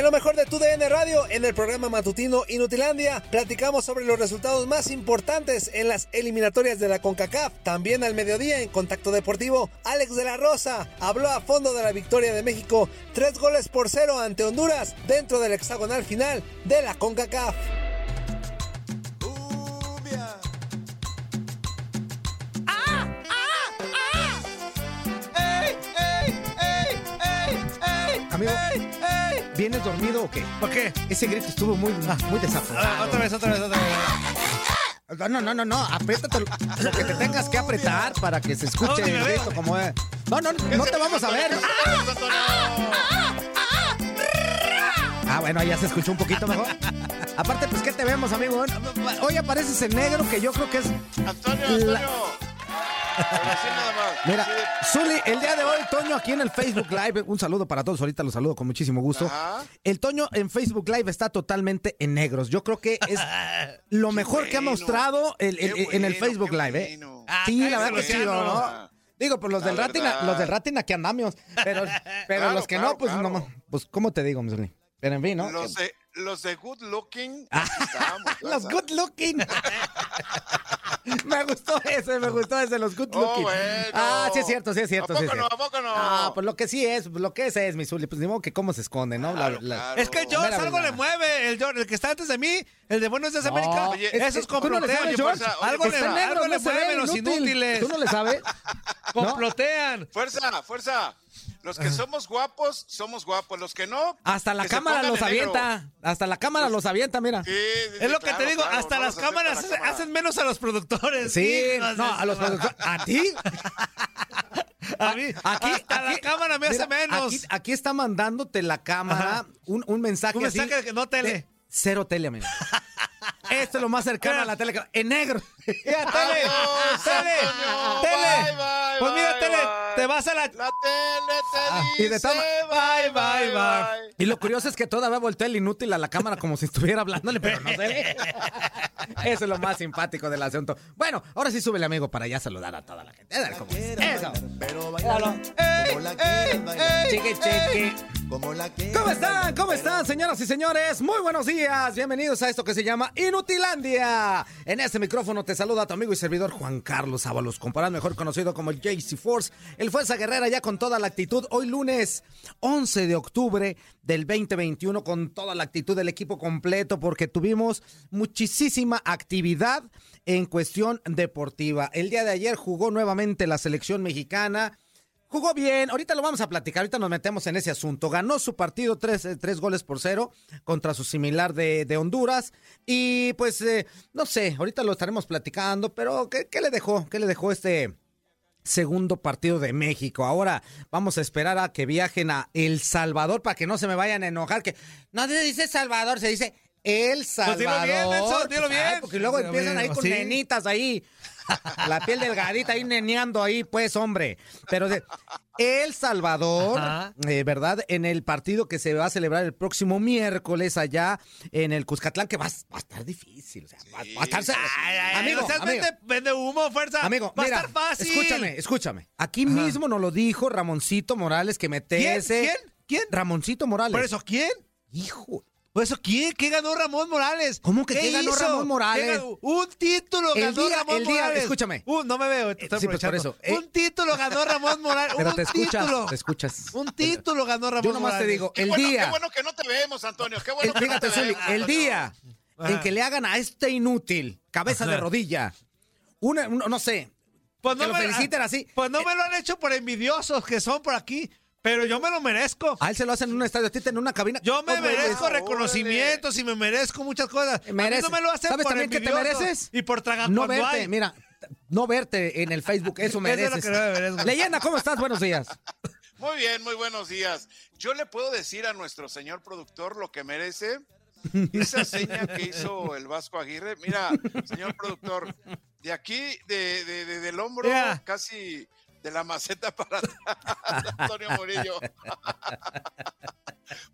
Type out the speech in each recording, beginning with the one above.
En lo mejor de tu DN Radio, en el programa matutino Inutilandia, platicamos sobre los resultados más importantes en las eliminatorias de la CONCACAF. También al mediodía en Contacto Deportivo, Alex de la Rosa habló a fondo de la victoria de México, tres goles por cero ante Honduras dentro del hexagonal final de la CONCACAF. Amigo, ¿vienes dormido o qué? ¿Por qué? Ese grito estuvo muy, muy desaforado. Ah, otra vez, otra vez, otra vez. No, no, no, no, no, apriétate lo, lo que te tengas que apretar para que se escuche ¿Dónde me el grito como es. No, no, no te vamos a ver. Ah, bueno, ya se escuchó un poquito mejor. Aparte, pues, ¿qué te vemos, amigo? Hoy apareces en negro, que yo creo que es... Antonio, La- Antonio. Ahora sí nada más. Mira, Así Zuli, el día de hoy, Toño, aquí en el Facebook Live, un saludo para todos, ahorita los saludo con muchísimo gusto. Ajá. El Toño en Facebook Live está totalmente en negros. Yo creo que es lo mejor que ha mostrado el- el- qué en el Facebook Live, ¿eh? bueno. Sí, la verdad que sí, ¿no? Digo, pues los La del Ratina, verdad. los del Ratina que andamos. Pero, pero Claro, los que claro, no, pues claro. no, pues, ¿cómo te digo, Zuli? Pero en fin, ¿no? Los de, los de Good Looking. ya Los good looking. me gustó ese, me gustó ese, los good Oh, looking. bueno. Ah, sí es cierto, sí es cierto. ¿A sí es poco no? cierto. ¿A poco no? Ah, pues lo que sí es, lo que es es, mi Zuli. Pues ni modo que cómo se esconde, ¿no? La- Claro, la- claro. Es que el George algo verdad. le mueve. El, George, el que está antes de mí, el de Buenos Días No, América. Oye, eso es ¿tú no complotean. oye, algo le, negro, algo le no mueven los inútil. inútiles. ¿Tú no le sabes? Complotean. Fuerza, fuerza. Los que somos guapos, somos guapos. Los que no. Hasta la cámara los negro. avienta. Hasta la cámara los avienta, mira. Sí, Es lo que te digo, claro, hasta no las cámaras la hacen, cámara. hacen menos a los productores. Sí, no, a los productores. ¿A ti? A mí, Aquí, hasta la cámara me hace menos. Aquí, aquí está mandándote la cámara un, un mensaje Un así mensaje que no tele. de cero tele, amigo. Esto es lo más cercano a la tele. En negro. Mira, tele, Adiós, tele, Antonio. tele. Bye, bye, pues mira, bye, tele, bye. te vas a la... La tele te Ah, y de toma- bye, bye, bye. Y lo curioso es que todavía voltea el inútil a la cámara como si estuviera hablándole, pero no se ve. Eso es lo más simpático del asunto. Bueno, ahora sí súbele, amigo, para ya saludar a toda la gente. A ver cómo es. Eso. Pero bailalo como la Chiqui, chiqui. como la que... ¿Cómo están? ¿Cómo están, señoras y señores? Muy buenos días. Bienvenidos a esto que se llama Inutilandia. En este micrófono te saluda tu amigo y servidor Juan Carlos Ábalos, comparado mejor conocido como el JC Force, el Fuerza Guerrera ya con toda la actitud. Hoy lunes 11 de octubre del 2021 con toda la actitud del equipo completo porque tuvimos muchísima actividad en cuestión deportiva. El día de ayer jugó nuevamente la selección mexicana. Jugó bien, ahorita lo vamos a platicar, ahorita nos metemos en ese asunto. Ganó su partido tres, eh, tres goles por cero contra su similar de, de Honduras. Y pues, eh, no sé, ahorita lo estaremos platicando, pero ¿qué, ¿qué, le dejó? ¿Qué le dejó este segundo partido de México? Ahora vamos a esperar a que viajen a El Salvador para que no se me vayan a enojar, que no se dice Salvador, se dice El Salvador. Pues dilo bien, Nelson, dilo bien. Ay, porque luego Dilo empiezan bien, ahí con ¿sí? nenitas ahí. La piel delgadita ahí neneando ahí, pues, hombre. Pero de El Salvador, eh, ¿verdad? En el partido que se va a celebrar el próximo miércoles allá en el Cuscatlán, que va, a- va a estar difícil. O sea, va, va a estar. Ay, ay, amigo, vende, vende humo, fuerza. amigo, va mira, a estar fácil. escúchame, escúchame. Aquí mismo nos lo dijo Ramoncito Morales que metiese. ¿Quién? ¿Quién? Ramoncito Morales. ¿Por eso quién? Hijo. ¿Por eso quién? ¿Qué ganó Ramón Morales? ¿Cómo que qué ganó hizo? Ramón Morales? Un título El ganó día- Ramón el día- Morales. escúchame. Uh, no me veo, te Eh, estoy sí, pues, por aprovechando. eso, eh. Un título ganó Ramón Morales. Pero un te escuchas, título. te escuchas. Un título ganó Ramón Yo nomás te Morales. digo, Qué el bueno, día. Qué bueno que no te vemos, Antonio. Qué bueno El- que no te Zuli, vemos, el día en que le hagan a este inútil, cabeza de rodilla, una, un- no sé, Pues que lo me- feliciten así. Pues no me lo han hecho por envidiosos que son por aquí, pero yo me lo merezco. A él se lo hacen en un estadio, a ti en una cabina. Yo me merezco güey. reconocimientos y me merezco muchas cosas. A mí Merece. no me lo hacen ¿Sabes por también qué te mereces? Y por tragar No verte, hay. mira, no verte en el Facebook, eso Eso es lo mereces. que no me merezco. Leyenda, ¿cómo estás? Buenos días. Muy bien, muy buenos días. Yo le puedo decir a nuestro señor productor lo que merece. Esa seña que hizo el Vasco Aguirre. Mira, señor productor, de aquí, de, de- de- del hombro, casi de la maceta para Antonio Murillo.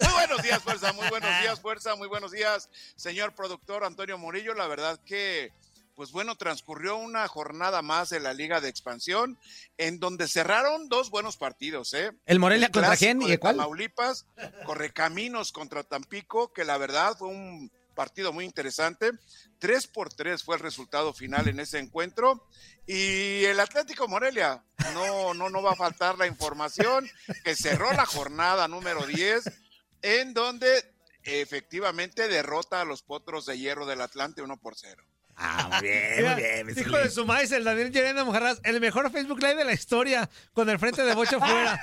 Muy buenos días, fuerza, muy buenos días, fuerza, muy buenos días, señor productor Antonio Murillo. La verdad que, pues bueno, transcurrió una jornada más de la Liga de Expansión, en donde cerraron dos buenos partidos, ¿eh? ¿El Morelia contra clásico quién y cuál? Tamaulipas, Correcaminos contra Tampico, que la verdad fue un partido muy interesante. Tres por tres fue el resultado final en ese encuentro. Y el Atlético Morelia, no, no, no va a faltar la información, que cerró la jornada número 10, en donde efectivamente derrota a los potros de hierro del Atlante 1 por 0. Ah, muy bien, muy bien. hijo de su maíz, el Daniel Llerena Mojarras, el mejor Facebook Live de la historia, con el frente de Bocho fuera.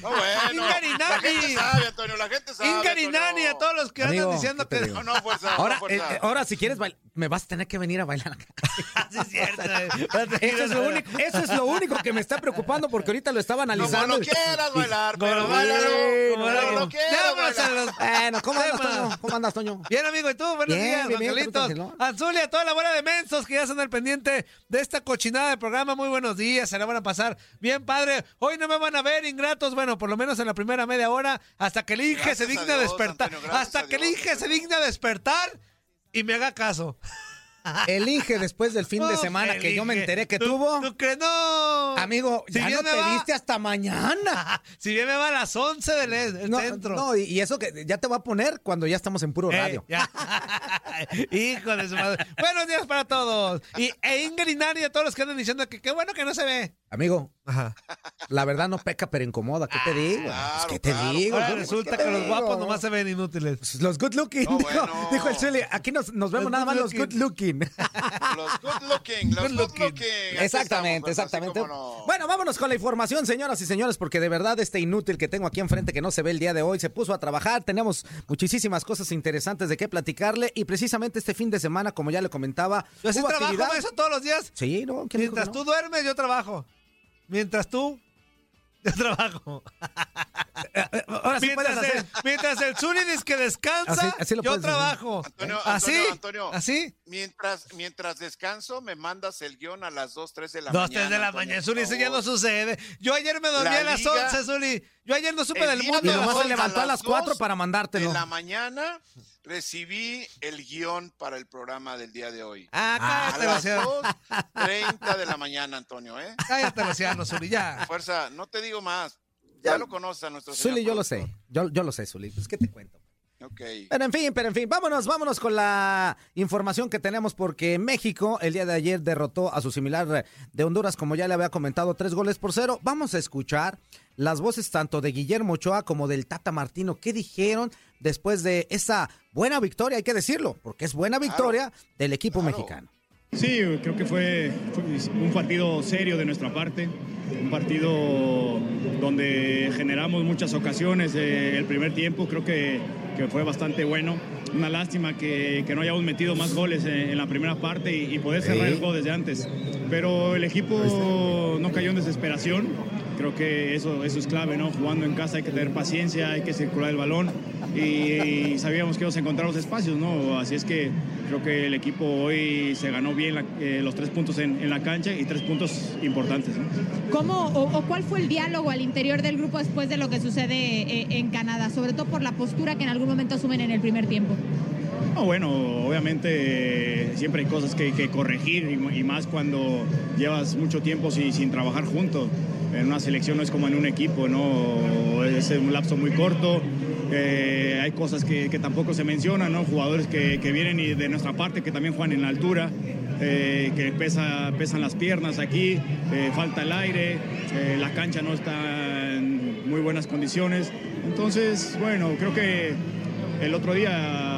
No, bueno, Ingarinani. la gente sabe, Antonio, la gente sabe. Ingarinani, a todos los que Amigo, andan diciendo ¿qué te que... No, no, fuerza, Ahora, no, fuerza. eh, ahora, si quieres bailar, me vas a tener que venir a bailar. Sí, es cierto. eh. Eso es, lo único, eso es lo único que me está preocupando porque ahorita lo estaba Como analizando. quieras bailar, Como pero bailalo, quieras, como como lo quieras bailar. Bueno, ¿cómo andas. Toño? ¿Cómo andas, Toño? Bien, amigo, ¿y tú? Buenos Bien, días, bien, bien, Tranquilo. Anzulia, toda la bola de mensos que ya están al pendiente de esta cochinada de programa. Muy buenos días, se la van a pasar bien, padre. Hoy no me van a ver ingratos, bueno, por lo menos en la primera media hora, hasta que el Inge se a digna Dios, despertar. Antonio, hasta a que el Inge se digna despertar y me haga caso. El Inge después del fin de semana que yo me Inge. enteré que ¿Tú- tuvo. ¿Tú crees? No. Amigo, Si ya no te va- viste hasta mañana. Si bien me va a las 11 del del No, centro. no, y, eso que ya te va a poner cuando ya estamos en puro Ey, radio. Hijo de su madre. Buenos días para todos. Y e Inger y Nani, a todos los que andan diciendo que qué bueno que no se ve. Amigo, Ajá. la verdad no peca, pero incomoda. ¿Qué te digo? Pues, claro, ¿Qué te claro. digo? Ahora Pues, resulta ¿qué que te los digo? guapos nomás se ven inútiles. Pues, Los good looking, No, dijo, bueno. dijo el Chile. Aquí nos, nos vemos Los nada más los good looking. Los good looking, los Good good looking. Exactamente, estamos, pues, exactamente. no. Bueno, vámonos con la información, señoras y señores, porque de verdad este inútil que tengo aquí enfrente que no se ve el día de hoy se puso a trabajar. Tenemos muchísimas cosas interesantes de qué platicarle y precisamente este fin de semana, como ya le comentaba, Yo hubo trabajo eso todos los días. Sí, no, ¿quién dijo que Mientras no? tú duermes, yo trabajo. Mientras tú, yo trabajo. Ahora sí puedes mientras, el, hacer. mientras el Zuli dice que descansa, Así- así yo trabajo. Antonio, así, Antonio, Antonio. así. Mientras, mientras descanso, me mandas el guion a las 2, 3 de la Dos, mañana. tres de la Antonio, mañana, Zuli, eso ya no sucede. Yo ayer me dormí La a las liga- 11, Zuli. Yo ayer no supe El del mundo. Y nomás se levantó a las dos 4 para mandártelo. De la mañana recibí el guion para el programa del día de hoy. Ah, A cállate, las Luciano. 2.30 de la mañana, Antonio, ¿eh? Cállate, Luciano, Zuli, ya. Fuerza, no te digo más. Ya lo conoces a nuestro señor Zuli, yo lo sé. Yo, yo lo sé, Zuli. Pues, ¿qué te cuento? Ok. Pero en fin, pero en fin, vámonos, vámonos con la información que tenemos porque México el día de ayer derrotó a su similar de Honduras, como ya le había comentado, tres goles por cero. Vamos a escuchar las voces tanto de Guillermo Ochoa como del Tata Martino. ¿Qué dijeron después de esa buena victoria? Hay que decirlo, porque es buena victoria del equipo mexicano. Sí, creo que fue, fue un partido serio de nuestra parte, un partido donde generamos muchas ocasiones. eh, el primer tiempo creo que, que fue bastante bueno. Una lástima que, que no hayamos metido más goles en, en la primera parte y, y poder cerrar el juego desde antes. Pero el equipo no cayó en desesperación. Creo que eso, eso es clave, ¿no? Jugando en casa hay que tener paciencia, hay que circular el balón y, y sabíamos que íbamos a encontrar los espacios, ¿no? Así es que creo que el equipo hoy se ganó bien la- eh, los tres puntos en, en la cancha y tres puntos importantes, ¿no? ¿Cómo o, o cuál fue el diálogo al interior del grupo después de lo que sucede eh, en Canadá? Sobre todo por la postura que en algún momento asumen en el primer tiempo. No, bueno, obviamente eh, siempre hay cosas que, que corregir y, y más cuando llevas mucho tiempo sin, sin trabajar juntos. En una selección no es como en un equipo, ¿no? Es un lapso muy corto. eh, hay cosas que, tampoco se mencionan, ¿no? Jugadores que, vienen y de nuestra parte que también juegan en la altura, eh, que pesa, pesan las piernas aquí, eh, falta el aire, la cancha no está en muy buenas condiciones. Entonces, bueno, creo que el otro día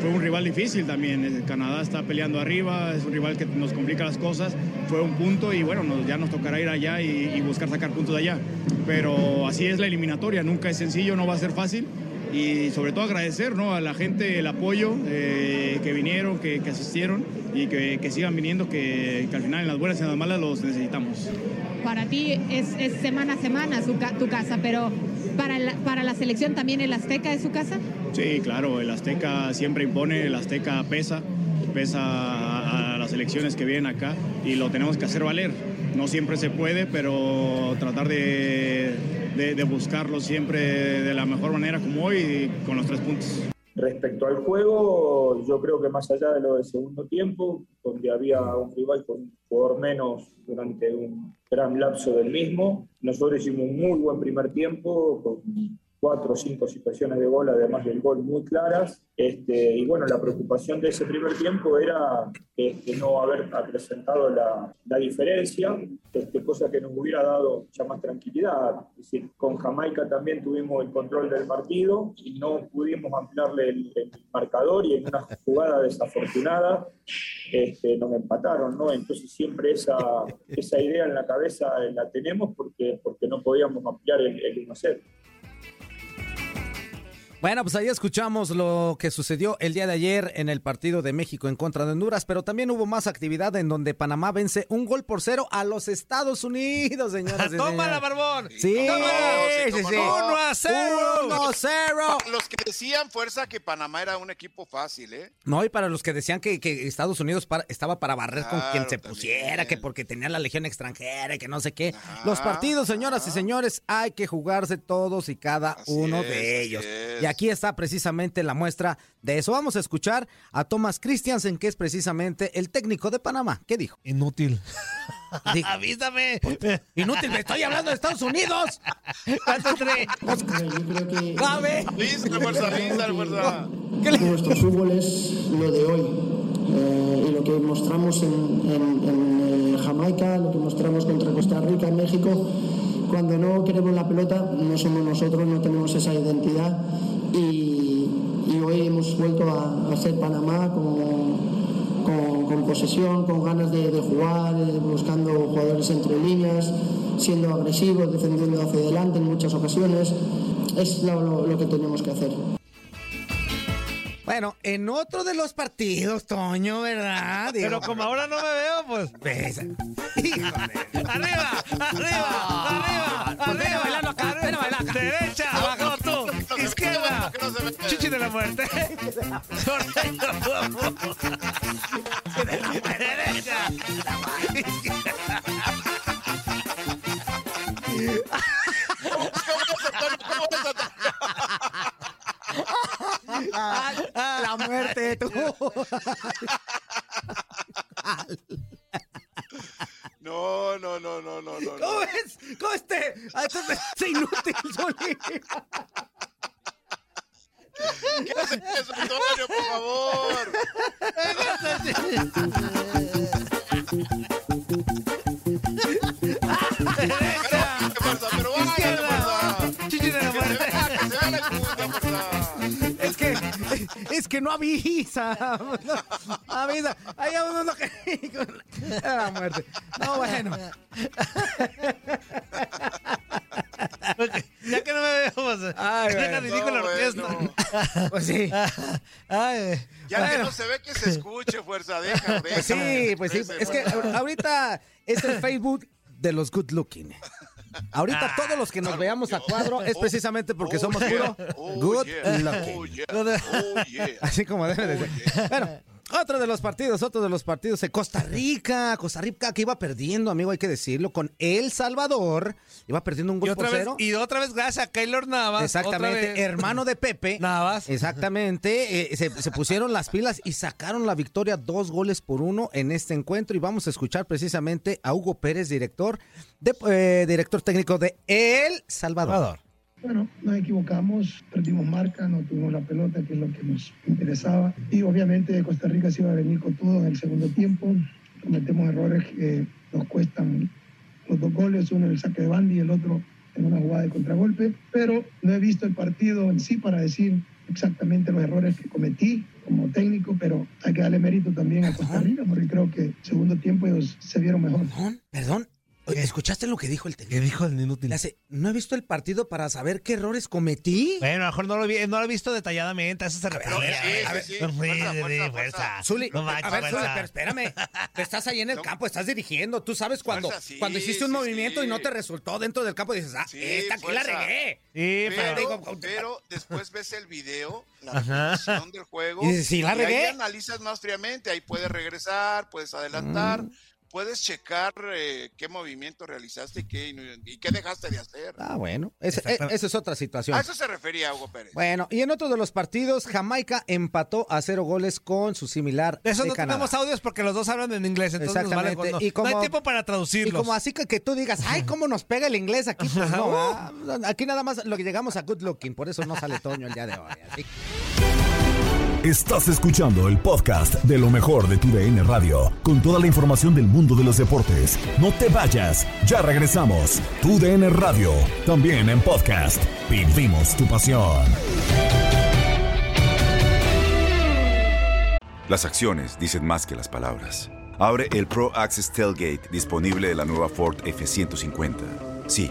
fue un rival difícil también. Canadá está peleando arriba, es un rival que nos complica las cosas. Fue un punto y bueno, nos- ya nos tocará ir allá y, y buscar sacar puntos de allá. Pero así es la eliminatoria, nunca es sencillo, no va a ser fácil. Y sobre todo agradecer ¿no? a la gente el apoyo eh, que vinieron, que, que asistieron y que, que sigan viniendo, que, que al final en las buenas y en las malas los necesitamos. Para ti es, es semana a semana su tu casa, pero para la, para la selección también el Azteca es su casa. Sí, claro, el Azteca siempre impone, el Azteca pesa, pesa a, a las elecciones que vienen acá y lo tenemos que hacer valer. No siempre se puede, pero tratar de, de- buscarlo siempre de la mejor manera como hoy, con los tres puntos. Respecto al juego, yo creo que más allá de lo del segundo tiempo, donde había un rival con un jugador menos durante un gran lapso del mismo, nosotros hicimos un muy buen primer tiempo, con cuatro o cinco situaciones de gol, además del gol muy claras. Este, y bueno, la preocupación de ese primer tiempo era este, no haber acrecentado la, la diferencia, este, cosa que nos hubiera dado ya más tranquilidad. Es decir, con Jamaica también tuvimos el control del partido y no pudimos ampliarle el, el marcador y en una jugada desafortunada este, nos empataron, ¿no? Entonces siempre esa, esa idea en la cabeza la tenemos porque, porque no podíamos ampliar el, el 1-0. Bueno, pues ahí escuchamos lo que sucedió el día de ayer en el partido de México en contra de Honduras, pero también hubo más actividad en donde Panamá vence un gol por cero a los Estados Unidos, señoras y ¡Tómala, señores. Barbón! Sí, Sí, sí, sí. no. ¡Uno a cero! ¡Uno a cero! Los que decían fuerza que Panamá era un equipo fácil, ¿eh? No, y para los que decían que, que Estados Unidos para- estaba para barrer con Claro, quien se también. pusiera, que porque tenía la legión extranjera y que no sé qué. Los partidos, señoras y señores, hay que jugarse todos y cada uno es, de así ellos. Aquí está precisamente la muestra de eso. Vamos a escuchar a Thomas Christiansen, que es precisamente el técnico de Panamá. ¿Qué dijo? Inútil. Dijo, ¡Avísame! Inútil, me estoy hablando de Estados Unidos. ¿Cuánto tres? ¿Sabe? Lisa, fuerza, lisa, fuerza. Nuestro fútbol es lo de hoy. Eh, y lo que mostramos en, en- en, eh, Jamaica, lo que mostramos contra Costa Rica, en México, cuando no queremos la pelota, no somos nosotros, no tenemos esa identidad. Y, y hoy hemos vuelto a, a ser Panamá con, con- con posesión, con ganas de, de jugar, eh, buscando jugadores entre líneas, siendo agresivos, defendiendo hacia adelante en muchas ocasiones. Es lo- lo- lo que tenemos que hacer. Bueno, en otro de los partidos, Toño, ¿verdad? Digo, Pero como ahora no me veo, pues. ¡Arriba! ¡Arriba! ¡Arriba! ¡Chichi de la muerte! ¡Derecha! La muerte, tú. No, no, no, no, no, no. ¿Cómo es? ¿Cómo este? Este- este inútil. ¿Qué avisa. No avisa. Hay uno lo que. La muerte. No, bueno. Ya que no me vemos. Ay, Deja digo la No, orquesta. Pues sí. Ay, Ya que Bueno. no se ve que se escuche, fuerza, deja, deja. Pues sí, pues sí. Es que ahorita es el Facebook de los good looking. Ahorita todos los que nos veamos a cuadro es precisamente porque somos puro good looking. Así como debe de ser. Bueno, otro de los partidos, otro de los partidos de Costa Rica. Costa Rica que iba perdiendo, amigo, hay que decirlo, con El Salvador. Iba perdiendo un Y gol por vez, cero. y otra vez gracias a Keylor Navas. Exactamente, hermano de Pepe. Navas. Exactamente, eh, se, se pusieron las pilas y sacaron la victoria dos goles por uno en este encuentro y vamos a escuchar precisamente a Hugo Pérez, director, de, eh, director técnico de El Salvador. Bueno, nos equivocamos, perdimos marca, no tuvimos la pelota, que es lo que nos interesaba. Y obviamente Costa Rica se iba a venir con todo en el segundo tiempo. Cometemos errores que nos cuestan los dos goles, uno en el saque de banda y el otro en una jugada de contragolpe. Pero no he visto el partido en sí para decir exactamente los errores que cometí como técnico, pero hay que darle mérito también a Costa Rica, porque creo que segundo tiempo ellos se vieron mejor. Perdón, oye, ¿escuchaste lo que dijo el técnico? ¿Qué dijo el inútil? Le hace, no he visto el partido para saber qué errores cometí. Bueno, a lo mejor no lo, vi, no lo he visto detalladamente, a eso se refiere. a ver. Zuli, a ver, Zuli, fuerza. pero espérame. Estás ahí en el campo, estás dirigiendo. Tú sabes cuando, Fuerza, sí, cuando hiciste un sí, movimiento sí. y no te resultó dentro del campo, dices, ah, Sí, esta aquí la regué. Sí, Pero, digo, pero después ves el video, la repetición del juego, Y dices, "Sí, la y regué". ahí analizas más fríamente, ahí puedes regresar, puedes adelantar, Mm. Puedes checar eh, qué movimiento realizaste y qué, y qué dejaste de hacer. Ah, bueno, eh, esa es otra situación. A eso se refería Hugo Pérez. Bueno, y en otro de los partidos, Jamaica empató a cero goles con su similar De eso de no Canadá. tenemos audios porque los dos hablan en inglés, entonces nos vale Exactamente. con- no, y como, no hay tiempo para Y traducirlos. como así que, que tú digas, ay, cómo nos pega el inglés aquí, pues no, ah, aquí nada más lo que llegamos a good looking, por eso no sale Toño el día de hoy. así. Estás escuchando el podcast de lo mejor de tu DN Radio, con toda la información del mundo de los deportes. No te vayas, ya regresamos. Tu DN Radio, también en podcast. Vivimos tu pasión. Las acciones dicen más que las palabras. Abre el Pro Access Tailgate disponible de la nueva Ford F-150. Sí,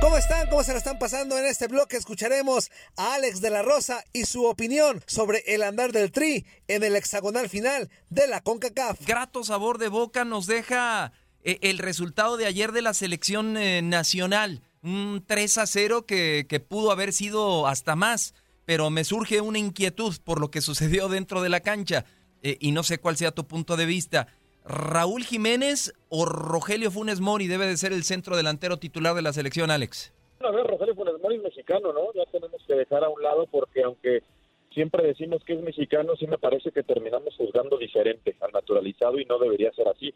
¿Cómo están? ¿Cómo se la están pasando? En este bloque escucharemos a Alex de la Rosa y su opinión sobre el andar del Tri en el hexagonal final de la CONCACAF. Grato sabor de boca nos deja eh, el resultado de ayer de la selección eh, nacional. Un 3 a 0 que, que pudo haber sido hasta más, pero me surge una inquietud por lo que sucedió dentro de la cancha eh, y no sé cuál sea tu punto de vista. ¿Raúl Jiménez o Rogelio Funes Mori debe de ser el centro delantero titular de la selección, Alex? A ver, Rogelio Funes Mori es mexicano, ¿no? Ya tenemos que dejar a un lado porque aunque siempre decimos que es mexicano, sí me parece que terminamos juzgando diferente al naturalizado y no debería ser así.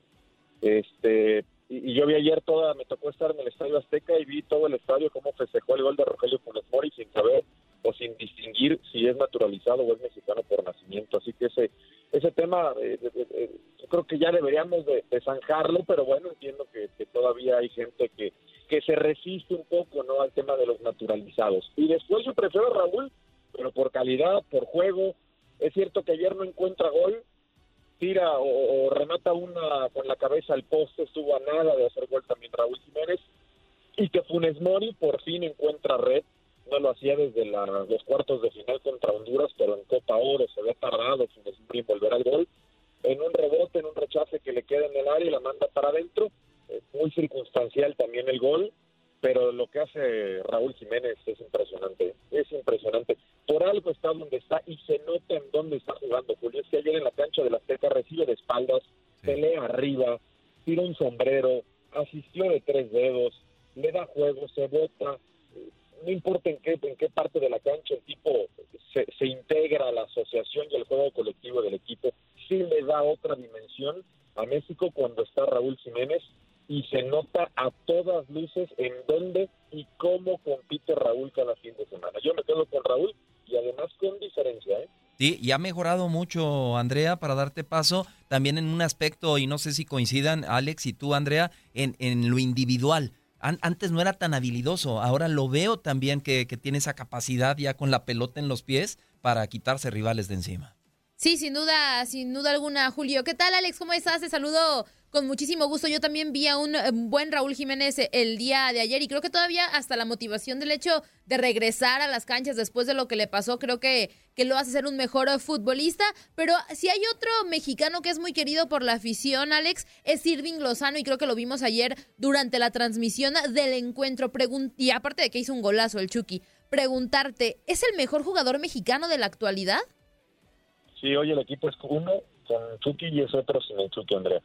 Este y, yo vi ayer toda, me tocó estar en el Estadio Azteca y vi todo el estadio cómo festejó el gol de Rogelio Funes Mori sin saber o sin distinguir si es naturalizado o es mexicano por nacimiento. Así que ese ese tema eh, yo creo que ya deberíamos de, de zanjarlo, pero bueno, entiendo que, que todavía hay gente que, que se resiste un poco no al tema de los naturalizados. Y después yo prefiero a Raúl, pero por calidad, por juego. Es cierto que ayer no encuentra gol, tira o, remata una con la cabeza al poste, estuvo a nada de hacer gol también Raúl Jiménez. Y que Funes Mori por fin encuentra red, no lo hacía desde la- los cuartos de final contra Honduras, pero en Copa Oro se había tardado Funes Mori volver al gol. En un rebote, en un rechace que le queda en el área y la manda para adentro. Muy circunstancial también el gol. pero lo que hace Raúl Jiménez es impresionante, es impresionante. Algo está donde está y se nota en dónde está jugando Julio. Es que ayer en la cancha de la Azteca recibe de espaldas, pelea arriba, tira un sombrero, asistió de tres dedos, le da juego, se bota, no importa en qué, en qué parte de la cancha el tipo se, se integra a la asociación y al juego colectivo del equipo, sí le da otra dimensión a México cuando Sí, y ha mejorado mucho, Andrea, para darte paso, también en un aspecto, y no sé si coincidan, Alex y tú, Andrea, en, en lo individual. An- antes no era tan habilidoso, ahora lo veo también que, que tiene esa capacidad ya con la pelota en los pies para quitarse rivales de encima. Sí, sin duda, sin duda alguna, Julio. ¿Qué tal, Alex? ¿Cómo estás? Te saludo con muchísimo gusto. Yo también vi a un eh, buen Raúl Jiménez eh, el día de ayer y creo que todavía hasta la motivación del hecho de regresar a las canchas después de lo que le pasó, creo que, que lo hace ser un mejor eh, futbolista. Pero si hay otro mexicano que es muy querido por la afición, Alex, es Irving Lozano y creo que lo vimos ayer durante la transmisión del encuentro. Y aparte de que hizo un golazo el Chucky, preguntarte, ¿es el mejor jugador mexicano de la actualidad? Sí, hoy el equipo es uno con Chucky y es otro sin el Chucky, Andrea.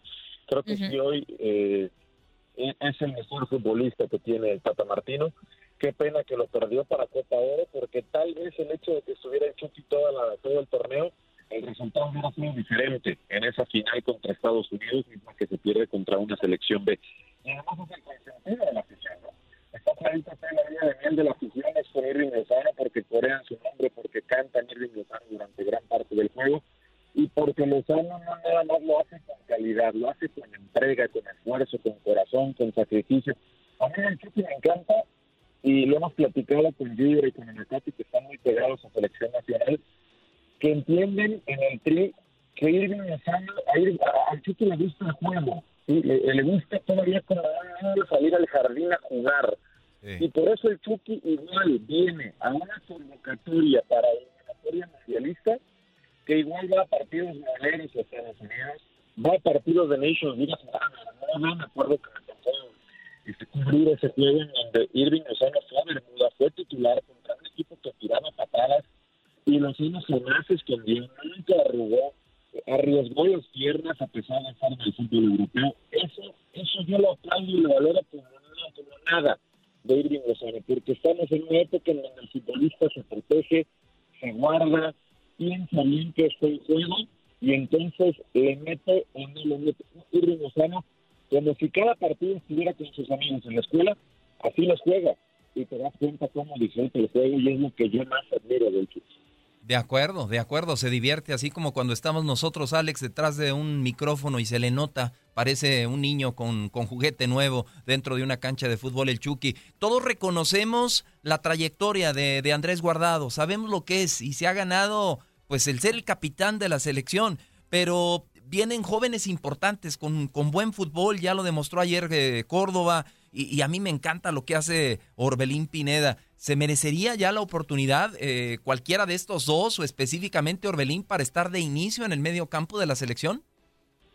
Creo que sí, hoy eh, es el mejor futbolista que tiene el Tata Martino. Qué pena que lo perdió para Copa Oro, porque tal vez el hecho de que estuviera el Chucky toda la, todo el torneo, el resultado hubiera sido diferente en esa final contra Estados Unidos, misma que se pierde contra una selección B. Y además es el consentido de la afición, ¿no? Está clarito que la vida de miel de la afición es con Irving Lozano porque corean su nombre, porque cantan Irving Lozano durante gran parte del juego y porque Lozano no nada más lo hace con calidad, lo hace con entrega, con esfuerzo, con corazón, con sacrificio. A mí el Chucky me encanta y lo hemos platicado con Gidre y con Anacati que están muy pegados a selección nacional, que entienden en el tri que Irving Lozano, a Ir- a- al Chucky le gusta el juego, le gusta todavía como un niño salir al jardín a jugar. Y por eso el Chucky igual viene a una convocatoria para eliminatoria mundialista que igual va a partidos moleros a Estados Unidos, va a partidos de Nations League, no, no me acuerdo que me tocó este, cubrir ese juego en donde Irving Lozano fue a Bermuda, fue titular contra un equipo que tiraba patadas y Lozano jamás se escondió, nunca arrugó, arriesgó las piernas a pesar de estar en el fútbol europeo. Eso, eso yo lo aplaudo y lo valoro como, como nada de Irving Lozano, porque estamos en una época en donde el futbolista se protege, se guarda, piensa bien que está el juego y entonces le mete o no le. Irving Lozano, como si cada partido estuviera con sus amigos en la escuela, así los juega y te das cuenta cómo disfruta el juego y es lo que yo más admiro del Chucky. De acuerdo, de acuerdo, se divierte así como cuando estamos nosotros, Alex, detrás de un micrófono y se le nota, parece un niño con, con juguete nuevo dentro de una cancha de fútbol, el Chucky. Todos reconocemos la trayectoria de, de Andrés Guardado, sabemos lo que es y se ha ganado pues el ser el capitán de la selección, pero vienen jóvenes importantes con, con buen fútbol, ya lo demostró ayer eh, Córdoba, y, y a mí me encanta lo que hace Orbelín Pineda. ¿Se merecería ya la oportunidad eh, cualquiera de estos dos o específicamente Orbelín para estar de inicio en el medio campo de la selección?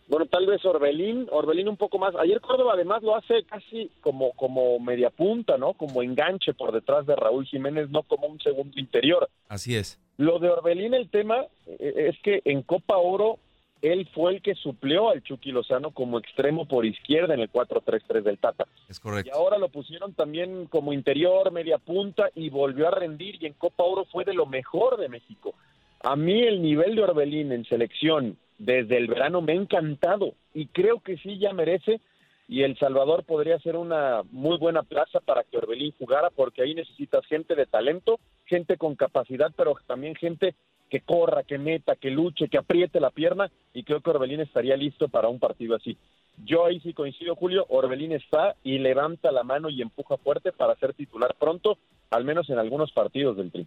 Bueno, tal vez Orbelín, Orbelín un poco más. Ayer Córdoba además lo hace casi como, como media punta, ¿no? Como enganche por detrás de Raúl Jiménez, no como un segundo interior. Así es. Lo de Orbelín, el tema eh, es que en Copa Oro él fue el que suplió al Chucky Lozano como extremo por izquierda en el 4-3-3 del Tata. Es correcto. Y ahora lo pusieron también como interior, media punta y volvió a rendir y en Copa Oro fue de lo mejor de México. A mí el nivel de Orbelín en selección desde el verano me ha encantado y creo que sí ya merece y El Salvador podría ser una muy buena plaza para que Orbelín jugara porque ahí necesitas gente de talento, gente con capacidad, pero también gente que corra, que meta, que luche, que apriete la pierna y creo que Orbelín estaría listo para un partido así. Yo ahí sí coincido, Julio, Orbelín está y levanta la mano y empuja fuerte para ser titular pronto, al menos en algunos partidos del Tri.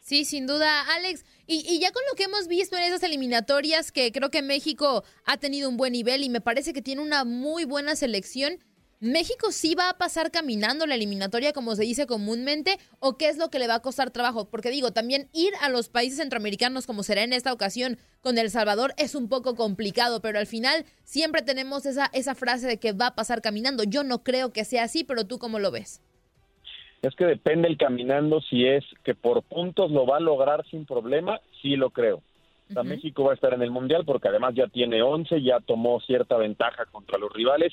Sí, sin duda, Alex. Y, y ya con lo que hemos visto en esas eliminatorias, que creo que México ha tenido un buen nivel y me parece que tiene una muy buena selección, ¿México sí va a pasar caminando la eliminatoria como se dice comúnmente o qué es lo que le va a costar trabajo? Porque digo, también ir a los países centroamericanos como será en esta ocasión con El Salvador es un poco complicado, pero al final siempre tenemos esa, esa frase de que va a pasar caminando. Yo no creo que sea así, pero tú cómo lo ves? es que depende el caminando si es que por puntos lo va a lograr sin problema, sí lo creo. O sea, México va a estar en el Mundial porque además ya tiene 11, ya tomó cierta ventaja contra los rivales.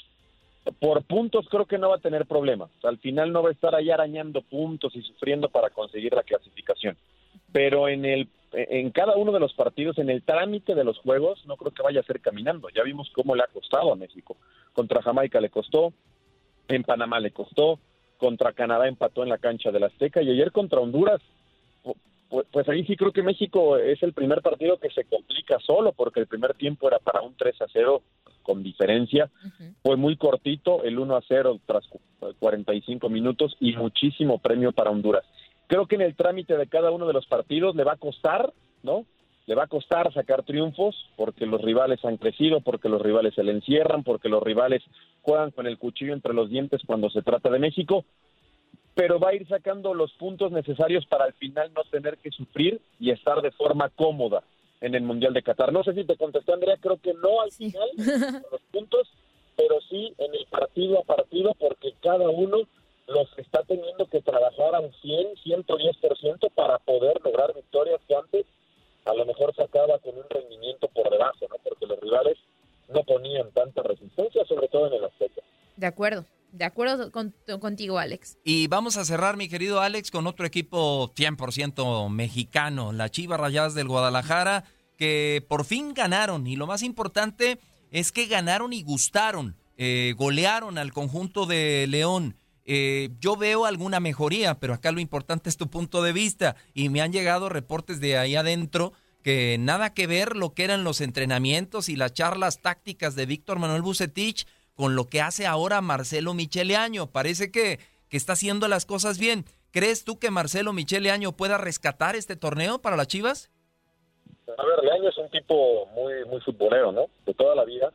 Por puntos creo que no va a tener problemas. Al final no va a estar ahí arañando puntos y sufriendo para conseguir la clasificación. Pero en el en cada uno de los partidos, en el trámite de los juegos, no creo que vaya a ser caminando. Ya vimos cómo le ha costado a México. Contra Jamaica le costó, en Panamá le costó, contra Canadá empató en la cancha del Azteca y ayer contra Honduras, pues, ahí sí creo que México es el primer partido que se complica solo porque el primer tiempo era para un 3 a 0 con diferencia. Fue muy cortito el 1 a 0 tras 45 minutos y muchísimo premio para Honduras. Creo que en el trámite de cada uno de los partidos le va a costar, ¿no? Le va a costar sacar triunfos porque los rivales han crecido, porque los rivales se le encierran, porque los rivales juegan con el cuchillo entre los dientes cuando se trata de México, pero va a ir sacando los puntos necesarios para al final no tener que sufrir y estar de forma cómoda en el Mundial de Qatar. No sé si te contesté, Andrea, creo que no al final los puntos, pero sí en el partido a partido, porque cada uno los está teniendo que trabajar al 100, 110% para poder lograr victorias que antes a lo mejor se acaba con un rendimiento por debajo, ¿no? Porque los rivales no ponían tanta resistencia, sobre todo en el aspecto. De acuerdo. De acuerdo contigo, Alex. Y vamos a cerrar, mi querido Alex, con otro equipo 100% mexicano, la Chivas Rayadas del Guadalajara, que por fin ganaron. Y lo más importante es que ganaron y gustaron. Eh, golearon al conjunto de León. Eh, yo veo alguna mejoría, pero acá lo importante es tu punto de vista. Y me han llegado reportes de ahí adentro que nada que ver lo que eran los entrenamientos y las charlas tácticas de Víctor Manuel Bucetich con lo que hace ahora Marcelo Michele Año. Parece que, que está haciendo las cosas bien. ¿Crees tú que Marcelo Michele Año pueda rescatar este torneo para las Chivas? A ver, Leaño es un tipo muy, muy futbolero, ¿no? De toda la vida.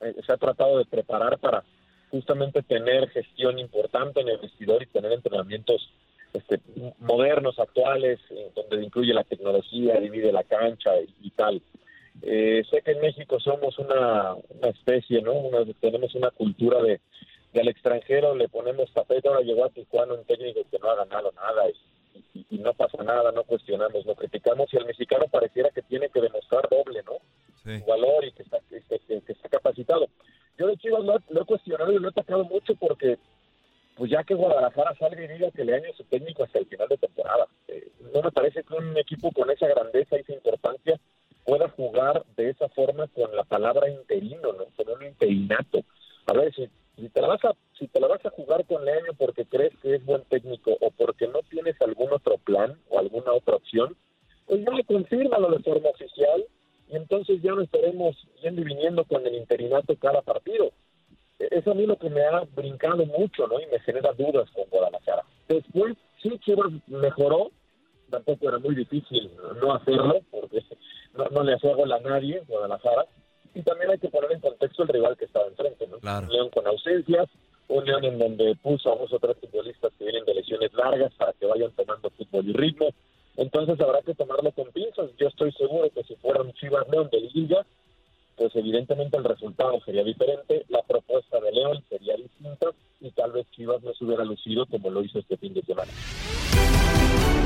Eh, se ha tratado de preparar para justamente tener gestión importante en el vestidor y tener entrenamientos este, modernos, actuales, donde incluye la tecnología, divide la cancha y, tal. Eh, sé que en México somos una, especie, ¿no? tenemos una cultura de, al extranjero le ponemos tapete, ahora llegó a Tijuana un técnico que no ha ganado nada y, y, no pasa nada, no cuestionamos, no criticamos y el mexicano pareciera que tiene que demostrar doble, ¿no? Su valor y que está, que está capacitado yo de Chivas lo, he cuestionado y lo he atacado mucho porque pues ya que Guadalajara salga y diga que le año su técnico hasta el final de temporada. Eh, no me parece que un equipo con esa grandeza y esa importancia pueda jugar de esa forma con la palabra interino, ¿no? Con un interinato. A ver, si, te la vas a si te la vas a jugar con Leaño porque crees que es buen técnico o porque no tienes algún otro plan o alguna otra opción, pues ya confírmalo de forma oficial y entonces ya no estaremos yendo y viniendo con el interinato cada partido. E, eso a mí lo que me ha brincado mucho, ¿no? Y me genera dudas con Guadalajara. Después, sí, Chivas mejoró, tampoco era muy difícil no hacerlo, porque no, le hacía gol a nadie Guadalajara. Y también hay que poner en contexto el rival que estaba enfrente, ¿no? León con ausencias, un León en donde puso a unos otros futbolistas que vienen de lesiones largas para que vayan tomando fútbol y ritmo. Entonces habrá que tomarlo con pinzas. Yo estoy seguro que si fuera un Chivas León de Liga, pues evidentemente el resultado sería diferente, la propuesta de León sería distinta y tal vez Chivas no se hubiera lucido como lo hizo este fin de semana.